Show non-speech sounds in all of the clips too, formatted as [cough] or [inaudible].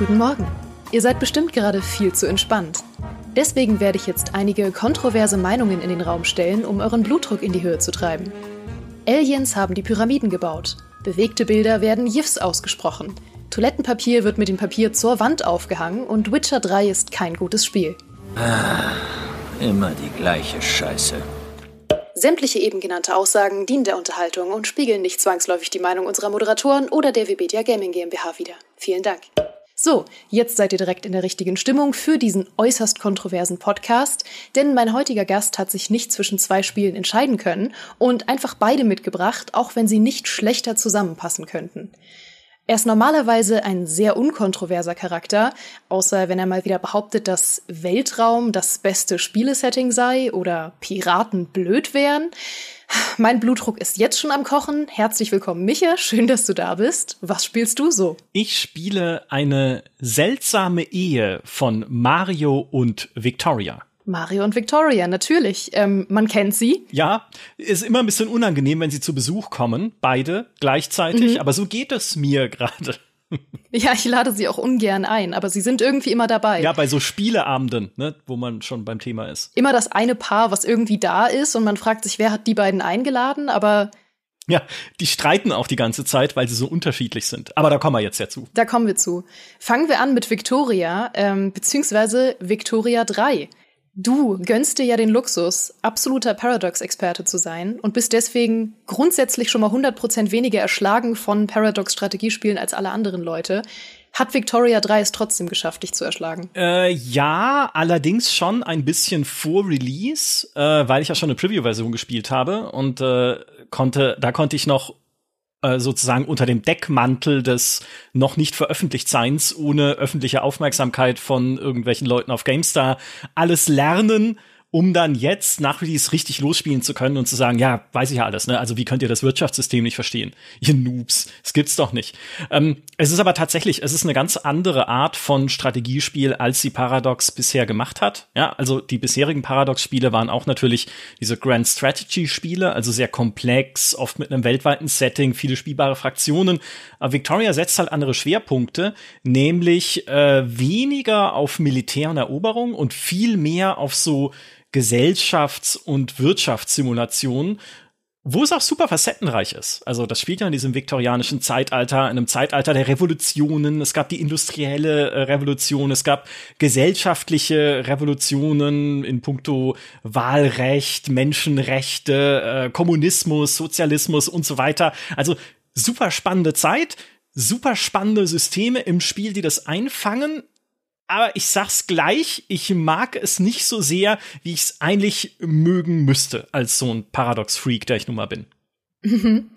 Guten Morgen. Ihr seid bestimmt gerade viel zu entspannt. Deswegen werde ich jetzt einige kontroverse Meinungen in den Raum stellen, um euren Blutdruck in die Höhe zu treiben. Aliens haben die Pyramiden gebaut. Bewegte Bilder werden GIFs ausgesprochen. Toilettenpapier wird mit dem Papier zur Wand aufgehangen und Witcher 3 ist kein gutes Spiel. Ah, immer die gleiche Scheiße. Sämtliche eben genannte Aussagen dienen der Unterhaltung und spiegeln nicht zwangsläufig die Meinung unserer Moderatoren oder der Webedia Gaming GmbH wider. Vielen Dank. So, jetzt seid ihr direkt in der richtigen Stimmung für diesen äußerst kontroversen Podcast, denn mein heutiger Gast hat sich nicht zwischen zwei Spielen entscheiden können und einfach beide mitgebracht, auch wenn sie nicht schlechter zusammenpassen könnten. Er ist normalerweise ein sehr unkontroverser Charakter, außer wenn er mal wieder behauptet, dass Weltraum das beste Spielesetting sei oder Piraten blöd wären. Mein Blutdruck ist jetzt schon am Kochen. Herzlich willkommen, Micha. Schön, dass du da bist. Was spielst du so? Ich spiele eine seltsame Ehe von Mario und Victoria. Mario und Victoria, natürlich. Ähm, man kennt sie. Ja, ist immer ein bisschen unangenehm, wenn sie zu Besuch kommen, beide gleichzeitig, mhm. aber so geht es mir gerade. Ja, ich lade sie auch ungern ein, aber sie sind irgendwie immer dabei. Ja, bei so Spieleabenden, ne, wo man schon beim Thema ist. Immer das eine Paar, was irgendwie da ist und man fragt sich, wer hat die beiden eingeladen, aber ja, die streiten auch die ganze Zeit, weil sie so unterschiedlich sind. Aber da kommen wir jetzt ja zu. Da kommen wir zu. Fangen wir an mit Victoria, ähm, beziehungsweise Victoria 3. Du gönnst dir ja den Luxus, absoluter Paradox-Experte zu sein und bist deswegen grundsätzlich schon mal 100% weniger erschlagen von Paradox-Strategiespielen als alle anderen Leute. Hat Victoria 3 es trotzdem geschafft, dich zu erschlagen? Äh, ja, allerdings schon ein bisschen vor Release, äh, weil ich ja schon eine Preview-Version gespielt habe und äh, konnte, da konnte ich noch sozusagen unter dem Deckmantel des noch nicht veröffentlicht Seins ohne öffentliche Aufmerksamkeit von irgendwelchen Leuten auf GameStar alles lernen um dann jetzt nach Release richtig losspielen zu können und zu sagen, ja, weiß ich ja alles, ne? Also wie könnt ihr das Wirtschaftssystem nicht verstehen? Ihr Noobs, es gibt's doch nicht. Ähm, es ist aber tatsächlich, es ist eine ganz andere Art von Strategiespiel, als die Paradox bisher gemacht hat. Ja, also die bisherigen Paradox-Spiele waren auch natürlich diese Grand Strategy-Spiele, also sehr komplex, oft mit einem weltweiten Setting, viele spielbare Fraktionen. Aber Victoria setzt halt andere Schwerpunkte, nämlich äh, weniger auf Militär und Eroberung und viel mehr auf so Gesellschafts- und Wirtschaftssimulationen, wo es auch super facettenreich ist. Also das spielt ja in diesem viktorianischen Zeitalter, in einem Zeitalter der Revolutionen. Es gab die industrielle äh, Revolution, es gab gesellschaftliche Revolutionen in puncto Wahlrecht, Menschenrechte, äh, Kommunismus, Sozialismus und so weiter. Also super spannende Zeit, super spannende Systeme im Spiel, die das einfangen aber ich sag's gleich, ich mag es nicht so sehr, wie ich es eigentlich mögen müsste, als so ein Paradox-Freak, der ich nun mal bin. Mhm.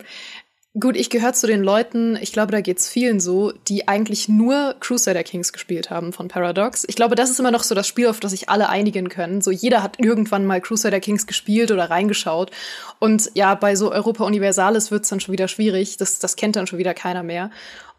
Gut, ich gehöre zu den Leuten, ich glaube, da geht's vielen so, die eigentlich nur Crusader Kings gespielt haben von Paradox. Ich glaube, das ist immer noch so das Spiel, auf das sich alle einigen können. So jeder hat irgendwann mal Crusader Kings gespielt oder reingeschaut. Und ja, bei so Europa Universalis wird's dann schon wieder schwierig. Das, das kennt dann schon wieder keiner mehr.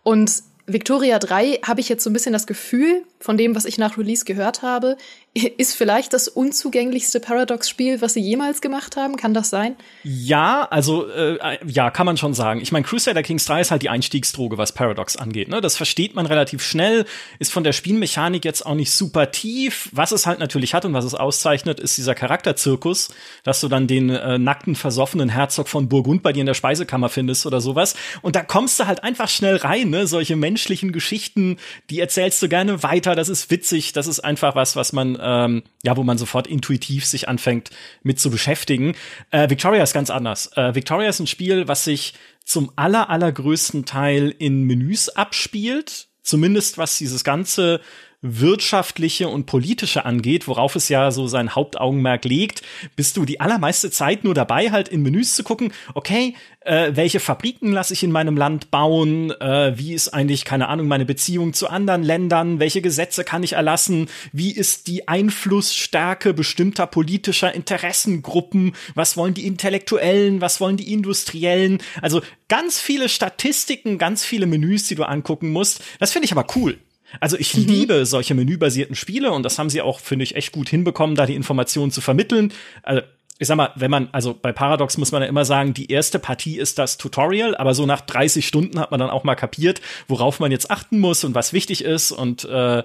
Und Victoria 3 habe ich jetzt so ein bisschen das Gefühl, von dem, was ich nach Release gehört habe, [laughs] ist vielleicht das unzugänglichste Paradox-Spiel, was sie jemals gemacht haben. Kann das sein? Ja, also äh, ja, kann man schon sagen. Ich meine, Crusader Kings 3 ist halt die Einstiegsdroge, was Paradox angeht. Ne? Das versteht man relativ schnell, ist von der Spielmechanik jetzt auch nicht super tief. Was es halt natürlich hat und was es auszeichnet, ist dieser Charakterzirkus, dass du dann den äh, nackten, versoffenen Herzog von Burgund bei dir in der Speisekammer findest oder sowas. Und da kommst du halt einfach schnell rein, ne? Solche menschlichen Geschichten, die erzählst du gerne weiter. Das ist witzig. Das ist einfach was, was man ähm, ja, wo man sofort intuitiv sich anfängt mit zu beschäftigen. Äh, Victoria ist ganz anders. Äh, Victoria ist ein Spiel, was sich zum aller, allergrößten Teil in Menüs abspielt. Zumindest was dieses ganze wirtschaftliche und politische angeht, worauf es ja so sein Hauptaugenmerk legt, bist du die allermeiste Zeit nur dabei, halt in Menüs zu gucken, okay, äh, welche Fabriken lasse ich in meinem Land bauen, äh, wie ist eigentlich, keine Ahnung, meine Beziehung zu anderen Ländern, welche Gesetze kann ich erlassen, wie ist die Einflussstärke bestimmter politischer Interessengruppen, was wollen die Intellektuellen, was wollen die Industriellen, also ganz viele Statistiken, ganz viele Menüs, die du angucken musst. Das finde ich aber cool. Also ich mhm. liebe solche menübasierten Spiele und das haben sie auch, finde ich, echt gut hinbekommen, da die Informationen zu vermitteln. Also ich sag mal, wenn man, also bei Paradox muss man ja immer sagen, die erste Partie ist das Tutorial, aber so nach 30 Stunden hat man dann auch mal kapiert, worauf man jetzt achten muss und was wichtig ist und äh,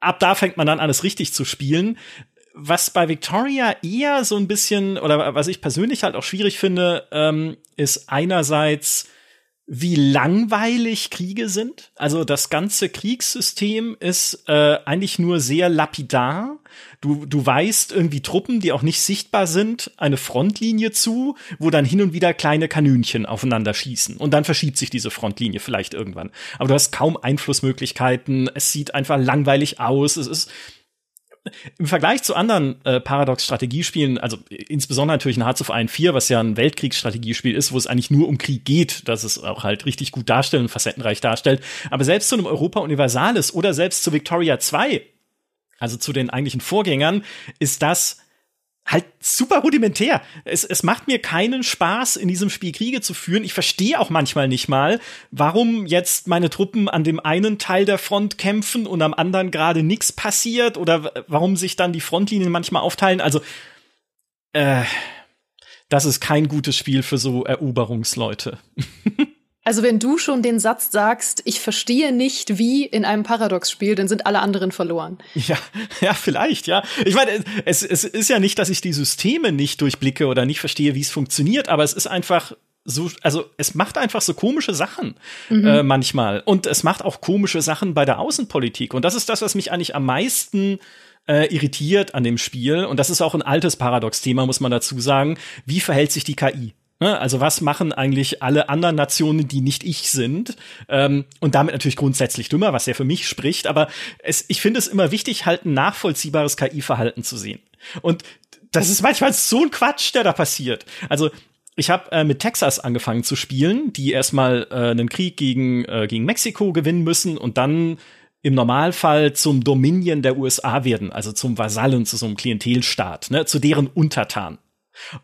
ab da fängt man dann alles richtig zu spielen. Was bei Victoria eher so ein bisschen, oder was ich persönlich halt auch schwierig finde, ähm, ist einerseits, wie langweilig Kriege sind. Also das ganze Kriegssystem ist äh, eigentlich nur sehr lapidar. Du, du weißt irgendwie Truppen, die auch nicht sichtbar sind, eine Frontlinie zu, wo dann hin und wieder kleine Kanönchen aufeinander schießen. Und dann verschiebt sich diese Frontlinie vielleicht irgendwann. Aber du hast kaum Einflussmöglichkeiten. Es sieht einfach langweilig aus. Es ist im Vergleich zu anderen äh, Paradox-Strategiespielen, also insbesondere natürlich in Hearts of Iron 4, was ja ein Weltkriegsstrategiespiel ist, wo es eigentlich nur um Krieg geht, dass es auch halt richtig gut darstellt und facettenreich darstellt. Aber selbst zu einem Europa Universalis oder selbst zu Victoria 2, also zu den eigentlichen Vorgängern, ist das halt super rudimentär. Es, es macht mir keinen Spaß, in diesem Spiel Kriege zu führen. Ich verstehe auch manchmal nicht mal, warum jetzt meine Truppen an dem einen Teil der Front kämpfen und am anderen gerade nichts passiert oder warum sich dann die Frontlinien manchmal aufteilen. Also, äh, das ist kein gutes Spiel für so Eroberungsleute. [laughs] Also wenn du schon den Satz sagst, ich verstehe nicht, wie in einem Paradox-Spiel, dann sind alle anderen verloren. Ja, ja, vielleicht, ja. Ich meine, es, es ist ja nicht, dass ich die Systeme nicht durchblicke oder nicht verstehe, wie es funktioniert, aber es ist einfach so, also es macht einfach so komische Sachen mhm. äh, manchmal. Und es macht auch komische Sachen bei der Außenpolitik. Und das ist das, was mich eigentlich am meisten äh, irritiert an dem Spiel. Und das ist auch ein altes Paradox-Thema, muss man dazu sagen. Wie verhält sich die KI? Ne? Also was machen eigentlich alle anderen Nationen, die nicht ich sind? Ähm, und damit natürlich grundsätzlich dümmer, was ja für mich spricht. Aber es, ich finde es immer wichtig, halt ein nachvollziehbares KI-Verhalten zu sehen. Und das ist manchmal so ein Quatsch, der da passiert. Also ich habe äh, mit Texas angefangen zu spielen, die erstmal äh, einen Krieg gegen, äh, gegen Mexiko gewinnen müssen und dann im Normalfall zum Dominion der USA werden, also zum Vasallen, zu so einem Klientelstaat, ne, zu deren Untertan.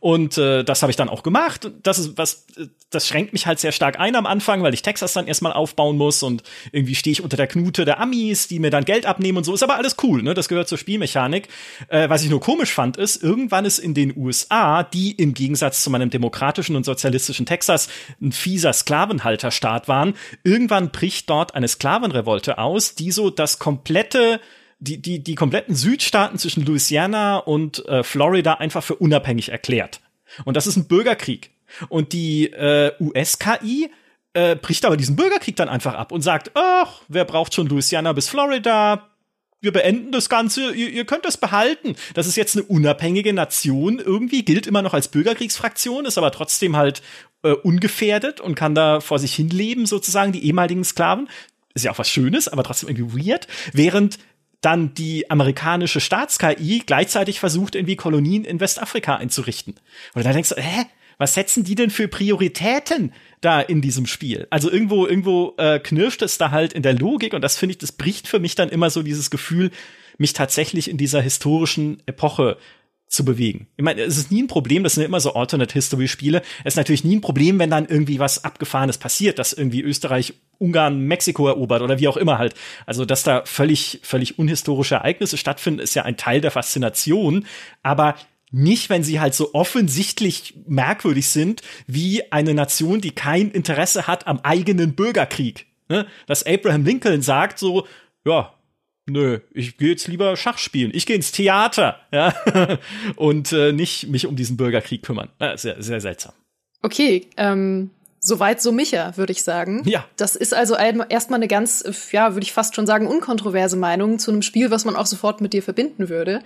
Und äh, das habe ich dann auch gemacht. Das ist was, das schränkt mich halt sehr stark ein am Anfang, weil ich Texas dann erstmal aufbauen muss und irgendwie stehe ich unter der Knute der Amis, die mir dann Geld abnehmen und so. Ist aber alles cool, ne? Das gehört zur Spielmechanik. Äh, was ich nur komisch fand, ist, irgendwann ist in den USA, die im Gegensatz zu meinem demokratischen und sozialistischen Texas ein fieser Sklavenhalterstaat waren, irgendwann bricht dort eine Sklavenrevolte aus, die so das komplette die, die, die kompletten Südstaaten zwischen Louisiana und äh, Florida einfach für unabhängig erklärt. Und das ist ein Bürgerkrieg. Und die äh, US-KI äh, bricht aber diesen Bürgerkrieg dann einfach ab und sagt, ach, wer braucht schon Louisiana bis Florida? Wir beenden das Ganze, ihr, ihr könnt das behalten. Das ist jetzt eine unabhängige Nation, irgendwie gilt immer noch als Bürgerkriegsfraktion, ist aber trotzdem halt äh, ungefährdet und kann da vor sich hin leben, sozusagen, die ehemaligen Sklaven. Ist ja auch was Schönes, aber trotzdem irgendwie weird. Während dann die amerikanische Staats-KI gleichzeitig versucht, irgendwie Kolonien in Westafrika einzurichten. Und dann denkst du, hä? Was setzen die denn für Prioritäten da in diesem Spiel? Also irgendwo, irgendwo äh, knirscht es da halt in der Logik und das finde ich, das bricht für mich dann immer so dieses Gefühl, mich tatsächlich in dieser historischen Epoche zu bewegen. Ich meine, es ist nie ein Problem, das sind immer so Alternate History Spiele. Es ist natürlich nie ein Problem, wenn dann irgendwie was abgefahrenes passiert, dass irgendwie Österreich Ungarn Mexiko erobert oder wie auch immer halt. Also, dass da völlig völlig unhistorische Ereignisse stattfinden, ist ja ein Teil der Faszination, aber nicht, wenn sie halt so offensichtlich merkwürdig sind, wie eine Nation, die kein Interesse hat am eigenen Bürgerkrieg. Ne? Dass Abraham Lincoln sagt so, ja, nö, ich gehe jetzt lieber Schach spielen. Ich gehe ins Theater, [laughs] ja, und äh, nicht mich um diesen Bürgerkrieg kümmern. Ja, sehr, sehr seltsam. Okay, ähm, soweit so Micha, würde ich sagen. Ja. Das ist also erstmal eine ganz, ja, würde ich fast schon sagen, unkontroverse Meinung zu einem Spiel, was man auch sofort mit dir verbinden würde.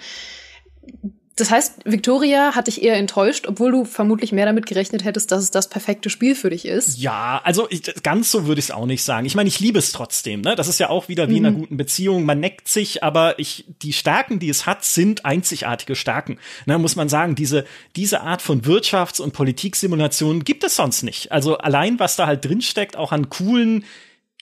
Das heißt, Victoria hat dich eher enttäuscht, obwohl du vermutlich mehr damit gerechnet hättest, dass es das perfekte Spiel für dich ist. Ja, also ich, ganz so würde ich es auch nicht sagen. Ich meine, ich liebe es trotzdem. Ne? Das ist ja auch wieder wie mhm. in einer mhm. guten Beziehung. Man neckt sich, aber ich, die Stärken, die es hat, sind einzigartige Stärken. Ne, muss man sagen, diese, diese Art von Wirtschafts- und Politiksimulation gibt es sonst nicht. Also allein, was da halt drinsteckt, auch an coolen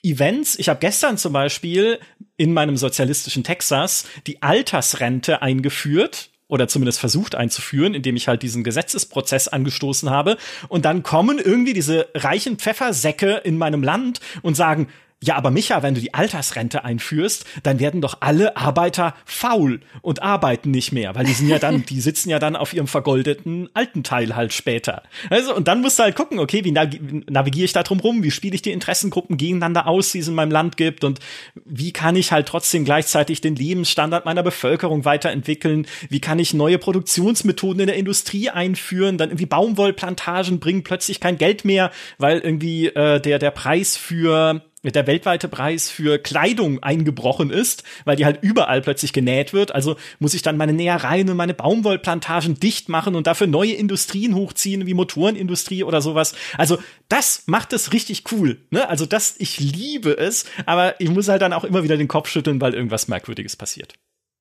Events. Ich habe gestern zum Beispiel in meinem sozialistischen Texas die Altersrente eingeführt oder zumindest versucht einzuführen, indem ich halt diesen Gesetzesprozess angestoßen habe. Und dann kommen irgendwie diese reichen Pfeffersäcke in meinem Land und sagen, ja, aber Micha, wenn du die Altersrente einführst, dann werden doch alle Arbeiter faul und arbeiten nicht mehr, weil die sind ja dann, die sitzen ja dann auf ihrem vergoldeten alten Teil halt später. Also, und dann musst du halt gucken, okay, wie navigiere ich da drum rum, wie spiele ich die Interessengruppen gegeneinander aus, die es in meinem Land gibt und wie kann ich halt trotzdem gleichzeitig den Lebensstandard meiner Bevölkerung weiterentwickeln, wie kann ich neue Produktionsmethoden in der Industrie einführen, dann irgendwie Baumwollplantagen bringen plötzlich kein Geld mehr, weil irgendwie äh, der, der Preis für der weltweite Preis für Kleidung eingebrochen ist, weil die halt überall plötzlich genäht wird. Also muss ich dann meine Nähereien und meine Baumwollplantagen dicht machen und dafür neue Industrien hochziehen, wie Motorenindustrie oder sowas. Also das macht es richtig cool. Ne? Also das, ich liebe es, aber ich muss halt dann auch immer wieder den Kopf schütteln, weil irgendwas Merkwürdiges passiert.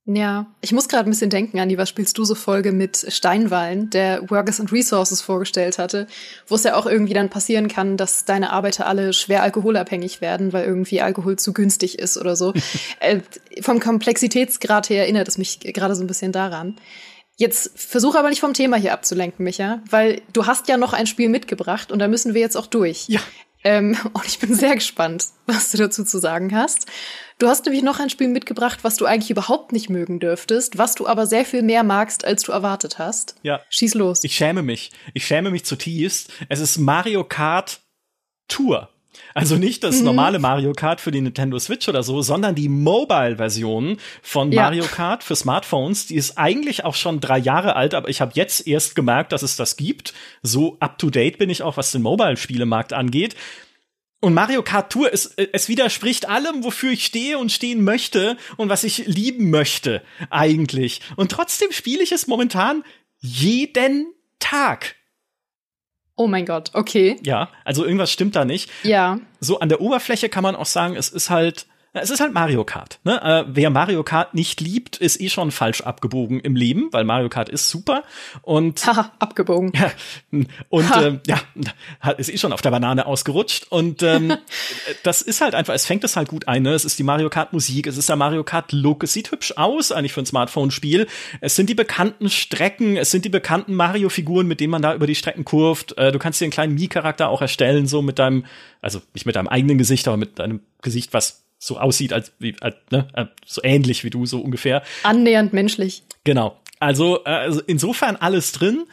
Ja, ich muss gerade ein bisschen denken an die Was spielst du so Folge mit Steinwallen, der Workers and Resources vorgestellt hatte, wo es ja auch irgendwie dann passieren kann, dass deine Arbeiter alle schwer alkoholabhängig werden, weil irgendwie Alkohol zu günstig ist oder so. [laughs] äh, vom Komplexitätsgrad her erinnert es mich gerade so ein bisschen daran. Jetzt versuche aber nicht vom Thema hier abzulenken, Micha, weil du hast ja noch ein Spiel mitgebracht und da müssen wir jetzt auch durch. Ja. Ähm, [laughs] und ich bin sehr gespannt, was du dazu zu sagen hast. Du hast nämlich noch ein Spiel mitgebracht, was du eigentlich überhaupt nicht mögen dürftest, was du aber sehr viel mehr magst, als du erwartet hast. Ja. Schieß los. Ich schäme mich. Ich schäme mich zutiefst. Es ist Mario Kart Tour. Also nicht das mhm. normale Mario Kart für die Nintendo Switch oder so, sondern die Mobile-Version von ja. Mario Kart für Smartphones. Die ist eigentlich auch schon drei Jahre alt, aber ich habe jetzt erst gemerkt, dass es das gibt. So up-to-date bin ich auch, was den Mobile-Spielemarkt angeht. Und Mario Kart Tour, es, es widerspricht allem, wofür ich stehe und stehen möchte und was ich lieben möchte, eigentlich. Und trotzdem spiele ich es momentan jeden Tag. Oh mein Gott, okay. Ja, also irgendwas stimmt da nicht. Ja. So an der Oberfläche kann man auch sagen, es ist halt es ist halt Mario Kart. Ne? Äh, wer Mario Kart nicht liebt, ist eh schon falsch abgebogen im Leben, weil Mario Kart ist super und [laughs] Haha, abgebogen. Ja, und ha. äh, ja, ist eh schon auf der Banane ausgerutscht und ähm, [laughs] das ist halt einfach, es fängt es halt gut ein. Ne? Es ist die Mario Kart Musik, es ist der Mario Kart Look, es sieht hübsch aus eigentlich für ein Smartphone-Spiel. Es sind die bekannten Strecken, es sind die bekannten Mario-Figuren, mit denen man da über die Strecken kurft. Äh, du kannst dir einen kleinen Mii-Charakter auch erstellen, so mit deinem, also nicht mit deinem eigenen Gesicht, aber mit deinem Gesicht, was so aussieht, als, wie, als ne, äh, so ähnlich wie du, so ungefähr. Annähernd menschlich. Genau. Also, also insofern alles drin.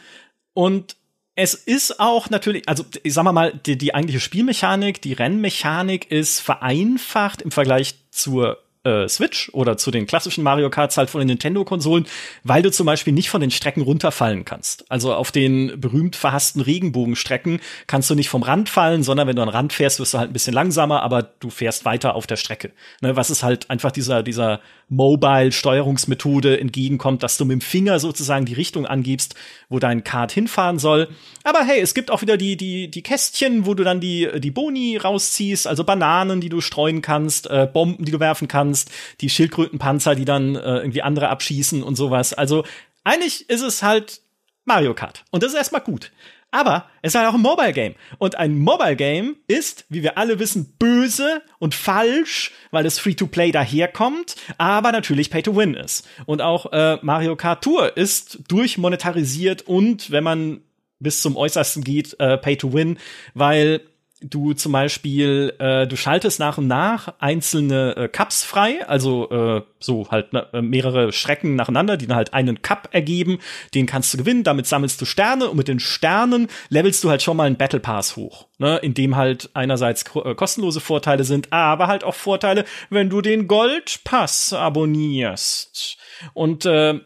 Und es ist auch natürlich, also ich sag mal, die, die eigentliche Spielmechanik, die Rennmechanik ist vereinfacht im Vergleich zur äh, Switch oder zu den klassischen Mario Karts halt von den Nintendo-Konsolen, weil du zum Beispiel nicht von den Strecken runterfallen kannst. Also auf den berühmt verhassten Regenbogenstrecken kannst du nicht vom Rand fallen, sondern wenn du an den Rand fährst, wirst du halt ein bisschen langsamer, aber du fährst weiter auf der Strecke. Ne, was ist halt einfach dieser, dieser Mobile-Steuerungsmethode entgegenkommt, dass du mit dem Finger sozusagen die Richtung angibst, wo dein Kart hinfahren soll. Aber hey, es gibt auch wieder die, die, die Kästchen, wo du dann die, die Boni rausziehst, also Bananen, die du streuen kannst, äh, Bomben, die du werfen kannst, die Schildkrötenpanzer, die dann äh, irgendwie andere abschießen und sowas. Also eigentlich ist es halt Mario Kart. Und das ist erstmal gut. Aber es ist halt auch ein Mobile Game. Und ein Mobile Game ist, wie wir alle wissen, böse und falsch, weil es Free-to-Play daherkommt, aber natürlich Pay-to-Win ist. Und auch äh, Mario Kart Tour ist durchmonetarisiert und, wenn man bis zum Äußersten geht, äh, Pay-to-Win, weil du zum Beispiel, äh, du schaltest nach und nach einzelne äh, Cups frei, also äh, so halt ne, äh, mehrere Strecken nacheinander, die dann halt einen Cup ergeben, den kannst du gewinnen, damit sammelst du Sterne und mit den Sternen levelst du halt schon mal einen Battle Pass hoch, ne, in dem halt einerseits äh, kostenlose Vorteile sind, aber halt auch Vorteile, wenn du den Goldpass abonnierst. Und äh,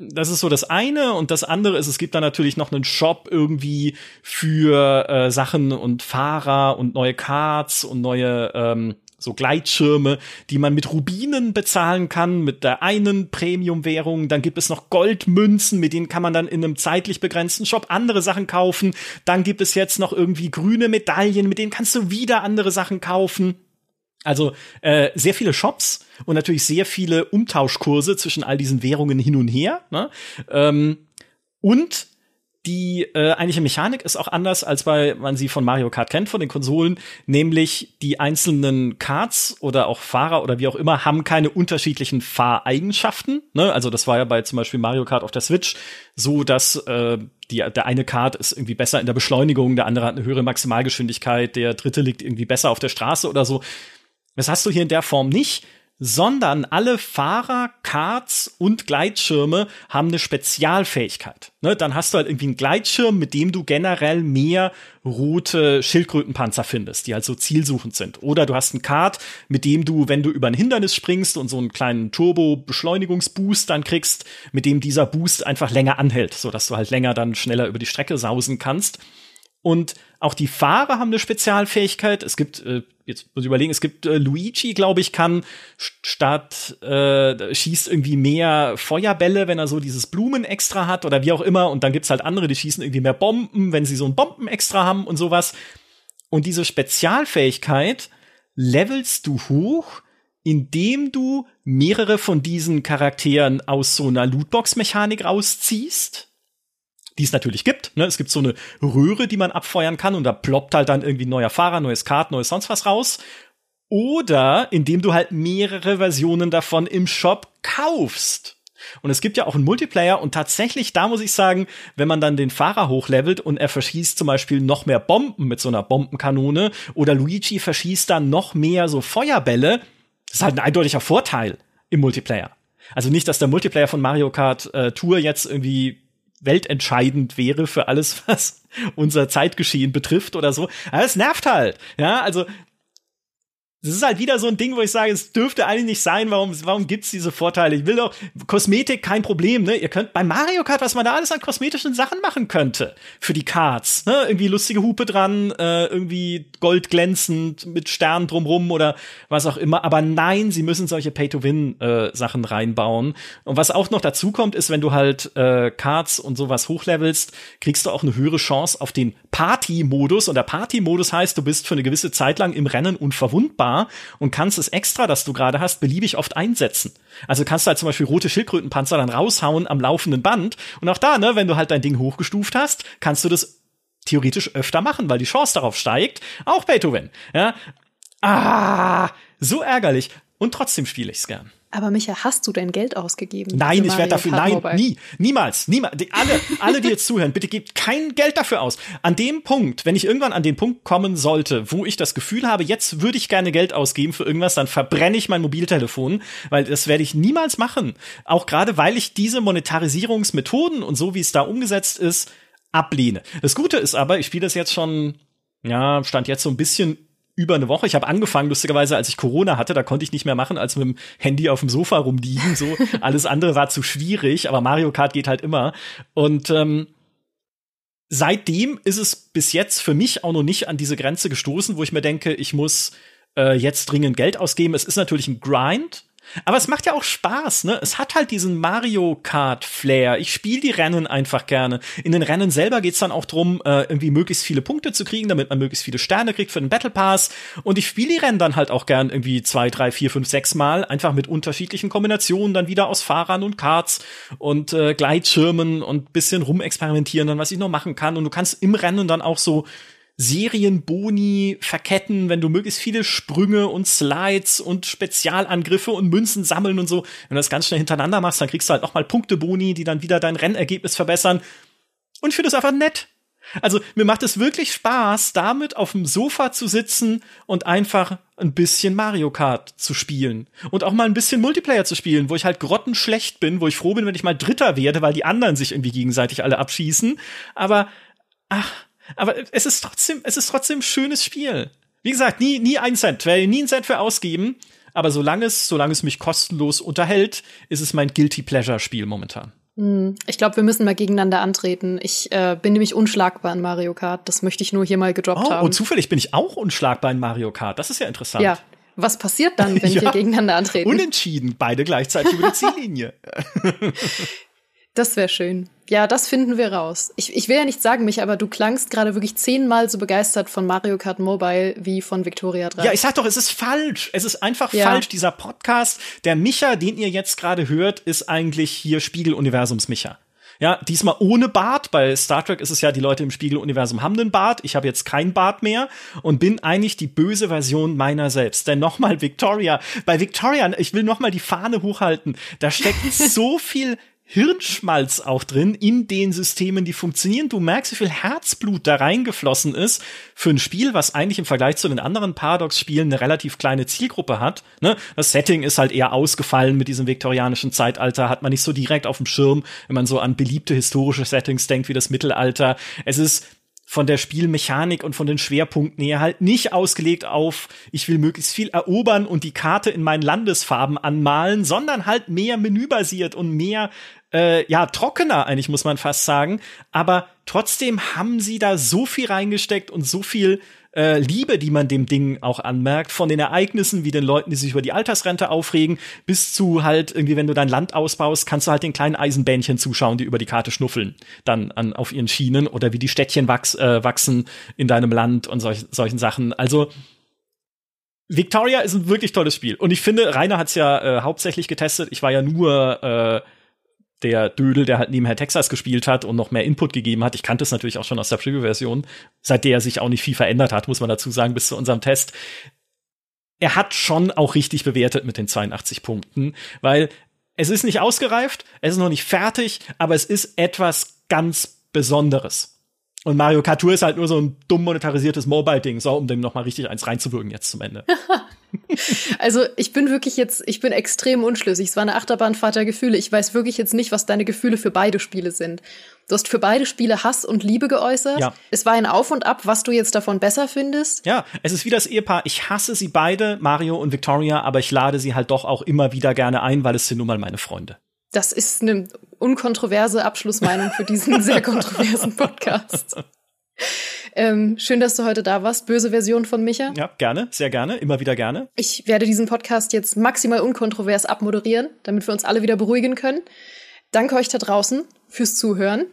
das ist so das eine und das andere ist, es gibt da natürlich noch einen Shop irgendwie für äh, Sachen und Fahrer und neue Cards und neue ähm, so Gleitschirme, die man mit Rubinen bezahlen kann, mit der einen Premium-Währung. Dann gibt es noch Goldmünzen, mit denen kann man dann in einem zeitlich begrenzten Shop andere Sachen kaufen. Dann gibt es jetzt noch irgendwie grüne Medaillen, mit denen kannst du wieder andere Sachen kaufen. Also äh, sehr viele Shops und natürlich sehr viele Umtauschkurse zwischen all diesen Währungen hin und her. Ne? Ähm, und die äh, eigentliche Mechanik ist auch anders, als bei man sie von Mario Kart kennt, von den Konsolen, nämlich die einzelnen Karts oder auch Fahrer oder wie auch immer haben keine unterschiedlichen Fahreigenschaften. Ne? Also das war ja bei zum Beispiel Mario Kart auf der Switch so, dass äh, die, der eine Kart ist irgendwie besser in der Beschleunigung, der andere hat eine höhere Maximalgeschwindigkeit, der dritte liegt irgendwie besser auf der Straße oder so Das hast du hier in der Form nicht, sondern alle Fahrer, Karts und Gleitschirme haben eine Spezialfähigkeit. Ne, dann hast du halt irgendwie einen Gleitschirm, mit dem du generell mehr rote Schildkrötenpanzer findest, die halt so zielsuchend sind. Oder du hast einen Kart, mit dem du, wenn du über ein Hindernis springst und so einen kleinen Turbo-Beschleunigungsboost dann kriegst, mit dem dieser Boost einfach länger anhält, sodass du halt länger dann schneller über die Strecke sausen kannst. Und auch die Fahrer haben eine Spezialfähigkeit. Es gibt, äh, jetzt muss ich überlegen, es gibt äh, Luigi, glaube ich, kann statt äh, schießt irgendwie mehr Feuerbälle, wenn er so dieses Blumen extra hat oder wie auch immer. Und dann gibt's halt andere, die schießen irgendwie mehr Bomben, wenn sie so ein Bomben extra haben und sowas. Und diese Spezialfähigkeit levelst du hoch, indem du mehrere von diesen Charakteren aus so einer Lootbox-Mechanik rausziehst die es natürlich gibt. Ne? Es gibt so eine Röhre, die man abfeuern kann und da ploppt halt dann irgendwie neuer Fahrer, neues Kart, neues sonst was raus. Oder indem du halt mehrere Versionen davon im Shop kaufst. Und es gibt ja auch einen Multiplayer und tatsächlich, da muss ich sagen, wenn man dann den Fahrer hochlevelt und er verschießt zum Beispiel noch mehr Bomben mit so einer Bombenkanone oder Luigi verschießt dann noch mehr so Feuerbälle, das ist halt ein eindeutiger Vorteil im Multiplayer. Also nicht, dass der Multiplayer von Mario Kart äh, Tour jetzt irgendwie weltentscheidend wäre für alles, [laughs] was unser Zeitgeschehen betrifft oder so. Aber es nervt halt. Ja, also das ist halt wieder so ein Ding, wo ich sage, es dürfte eigentlich nicht sein. Warum, warum gibt's diese Vorteile? Ich will doch Kosmetik, kein Problem. Ne? Ihr könnt bei Mario Kart, was man da alles an kosmetischen Sachen machen könnte für die Karts. Ne? Irgendwie lustige Hupe dran, äh, irgendwie goldglänzend mit Sternen drumrum oder was auch immer. Aber nein, sie müssen solche Pay-to-Win-Sachen äh, reinbauen. Und was auch noch dazu kommt, ist, wenn du halt äh, Karts und sowas hochlevelst, kriegst du auch eine höhere Chance auf den Party-Modus. Und der Party-Modus heißt, du bist für eine gewisse Zeit lang im Rennen unverwundbar da und kannst das Extra, das du gerade hast, beliebig oft einsetzen. Also kannst du halt zum Beispiel rote Schildkrötenpanzer dann raushauen am laufenden Band. Und auch da, ne, wenn du halt dein Ding hochgestuft hast, kannst du das theoretisch öfter machen, weil die Chance darauf steigt. Auch Beethoven. Ja. Ah, so ärgerlich. Und trotzdem spiele ich's gern. Aber Micha, hast du dein Geld ausgegeben? Nein, ich werde dafür, nein, Mobile? nie, niemals, niemals. Alle, [laughs] alle, die jetzt zuhören, bitte gebt kein Geld dafür aus. An dem Punkt, wenn ich irgendwann an den Punkt kommen sollte, wo ich das Gefühl habe, jetzt würde ich gerne Geld ausgeben für irgendwas, dann verbrenne ich mein Mobiltelefon, weil das werde ich niemals machen. Auch gerade, weil ich diese Monetarisierungsmethoden und so, wie es da umgesetzt ist, ablehne. Das Gute ist aber, ich spiele das jetzt schon, ja, stand jetzt so ein bisschen über eine Woche. Ich habe angefangen, lustigerweise, als ich Corona hatte, da konnte ich nicht mehr machen, als mit dem Handy auf dem Sofa rumliegen. So, [laughs] alles andere war zu schwierig, aber Mario Kart geht halt immer. Und ähm, seitdem ist es bis jetzt für mich auch noch nicht an diese Grenze gestoßen, wo ich mir denke, ich muss äh, jetzt dringend Geld ausgeben. Es ist natürlich ein Grind, aber es macht ja auch Spaß, ne? Es hat halt diesen Mario Kart Flair. Ich spiele die Rennen einfach gerne. In den Rennen selber geht's dann auch drum, äh, irgendwie möglichst viele Punkte zu kriegen, damit man möglichst viele Sterne kriegt für den Battle Pass. Und ich spiele die Rennen dann halt auch gern irgendwie zwei, drei, vier, fünf, sechs Mal, einfach mit unterschiedlichen Kombinationen, dann wieder aus Fahrern und Karts und äh, Gleitschirmen und bisschen rumexperimentieren, dann was ich noch machen kann. Und du kannst im Rennen dann auch so Serienboni verketten, wenn du möglichst viele Sprünge und Slides und Spezialangriffe und Münzen sammeln und so. Wenn du das ganz schnell hintereinander machst, dann kriegst du halt noch mal Punkteboni, die dann wieder dein Rennergebnis verbessern. Und ich finde es einfach nett. Also mir macht es wirklich Spaß, damit auf dem Sofa zu sitzen und einfach ein bisschen Mario Kart zu spielen. Und auch mal ein bisschen Multiplayer zu spielen, wo ich halt grottenschlecht bin, wo ich froh bin, wenn ich mal Dritter werde, weil die anderen sich irgendwie gegenseitig alle abschießen. Aber, ach, aber es ist trotzdem, es ist trotzdem ein schönes Spiel. Wie gesagt, nie, nie ein Cent, werde nie ein Cent für ausgeben. Aber solange es, solange es mich kostenlos unterhält, ist es mein Guilty Pleasure Spiel momentan. Hm, ich glaube, wir müssen mal gegeneinander antreten. Ich äh, bin nämlich unschlagbar in Mario Kart. Das möchte ich nur hier mal gedroppt oh, haben. Und zufällig bin ich auch unschlagbar in Mario Kart. Das ist ja interessant. Ja. Was passiert dann, [laughs] wenn ja. wir gegeneinander antreten? Unentschieden, beide gleichzeitig über die Ziellinie. [laughs] Das wäre schön. Ja, das finden wir raus. Ich, ich will ja nicht sagen, mich, aber du klangst gerade wirklich zehnmal so begeistert von Mario Kart Mobile wie von Victoria 3. Ja, ich sag doch, es ist falsch. Es ist einfach ja. falsch. Dieser Podcast, der Micha, den ihr jetzt gerade hört, ist eigentlich hier Spiegeluniversums Micha. Ja, diesmal ohne Bart. Bei Star Trek ist es ja, die Leute im Spiegeluniversum haben den Bart. Ich habe jetzt kein Bart mehr und bin eigentlich die böse Version meiner selbst. Denn nochmal Victoria, bei Victoria, ich will nochmal die Fahne hochhalten. Da steckt [laughs] so viel Hirnschmalz auch drin in den Systemen, die funktionieren. Du merkst, wie viel Herzblut da reingeflossen ist für ein Spiel, was eigentlich im Vergleich zu den anderen Paradox-Spielen eine relativ kleine Zielgruppe hat. Ne? Das Setting ist halt eher ausgefallen mit diesem viktorianischen Zeitalter, hat man nicht so direkt auf dem Schirm, wenn man so an beliebte historische Settings denkt wie das Mittelalter. Es ist von der Spielmechanik und von den Schwerpunkten her halt nicht ausgelegt auf, ich will möglichst viel erobern und die Karte in meinen Landesfarben anmalen, sondern halt mehr menübasiert und mehr äh, ja, trockener eigentlich, muss man fast sagen. Aber trotzdem haben sie da so viel reingesteckt und so viel äh, Liebe, die man dem Ding auch anmerkt, von den Ereignissen wie den Leuten, die sich über die Altersrente aufregen, bis zu halt irgendwie, wenn du dein Land ausbaust, kannst du halt den kleinen Eisenbähnchen zuschauen, die über die Karte schnuffeln, dann an, auf ihren Schienen oder wie die Städtchen wachs, äh, wachsen in deinem Land und solch, solchen Sachen. Also Victoria ist ein wirklich tolles Spiel. Und ich finde, Rainer hat es ja äh, hauptsächlich getestet. Ich war ja nur äh, der Dödel, der halt nebenher Texas gespielt hat und noch mehr Input gegeben hat. Ich kannte es natürlich auch schon aus der Preview-Version, seit der sich auch nicht viel verändert hat, muss man dazu sagen, bis zu unserem Test. Er hat schon auch richtig bewertet mit den 82 Punkten, weil es ist nicht ausgereift, es ist noch nicht fertig, aber es ist etwas ganz Besonderes. Und Mario Kart Tour ist halt nur so ein dumm monetarisiertes Mobile-Ding, so um dem noch mal richtig eins reinzuwirken jetzt zum Ende. [laughs] also ich bin wirklich jetzt, ich bin extrem unschlüssig. Es war eine Achterbahnfahrt der Gefühle. Ich weiß wirklich jetzt nicht, was deine Gefühle für beide Spiele sind. Du hast für beide Spiele Hass und Liebe geäußert. Ja. Es war ein Auf und Ab, was du jetzt davon besser findest. Ja, es ist wie das Ehepaar. Ich hasse sie beide, Mario und Victoria, aber ich lade sie halt doch auch immer wieder gerne ein, weil es sind nun mal meine Freunde. Das ist eine unkontroverse Abschlussmeinung für diesen sehr [laughs] kontroversen Podcast. Ähm, schön, dass du heute da warst. Böse Version von Micha. Ja, gerne, sehr gerne, immer wieder gerne. Ich werde diesen Podcast jetzt maximal unkontrovers abmoderieren, damit wir uns alle wieder beruhigen können. Danke euch da draußen fürs Zuhören.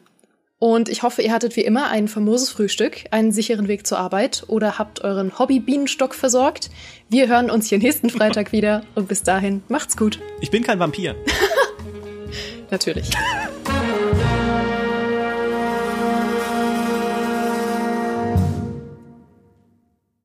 Und ich hoffe, ihr hattet wie immer ein famoses Frühstück, einen sicheren Weg zur Arbeit oder habt euren Hobby-Bienenstock versorgt. Wir hören uns hier nächsten Freitag wieder und bis dahin macht's gut. Ich bin kein Vampir. [laughs] Natürlich. [laughs]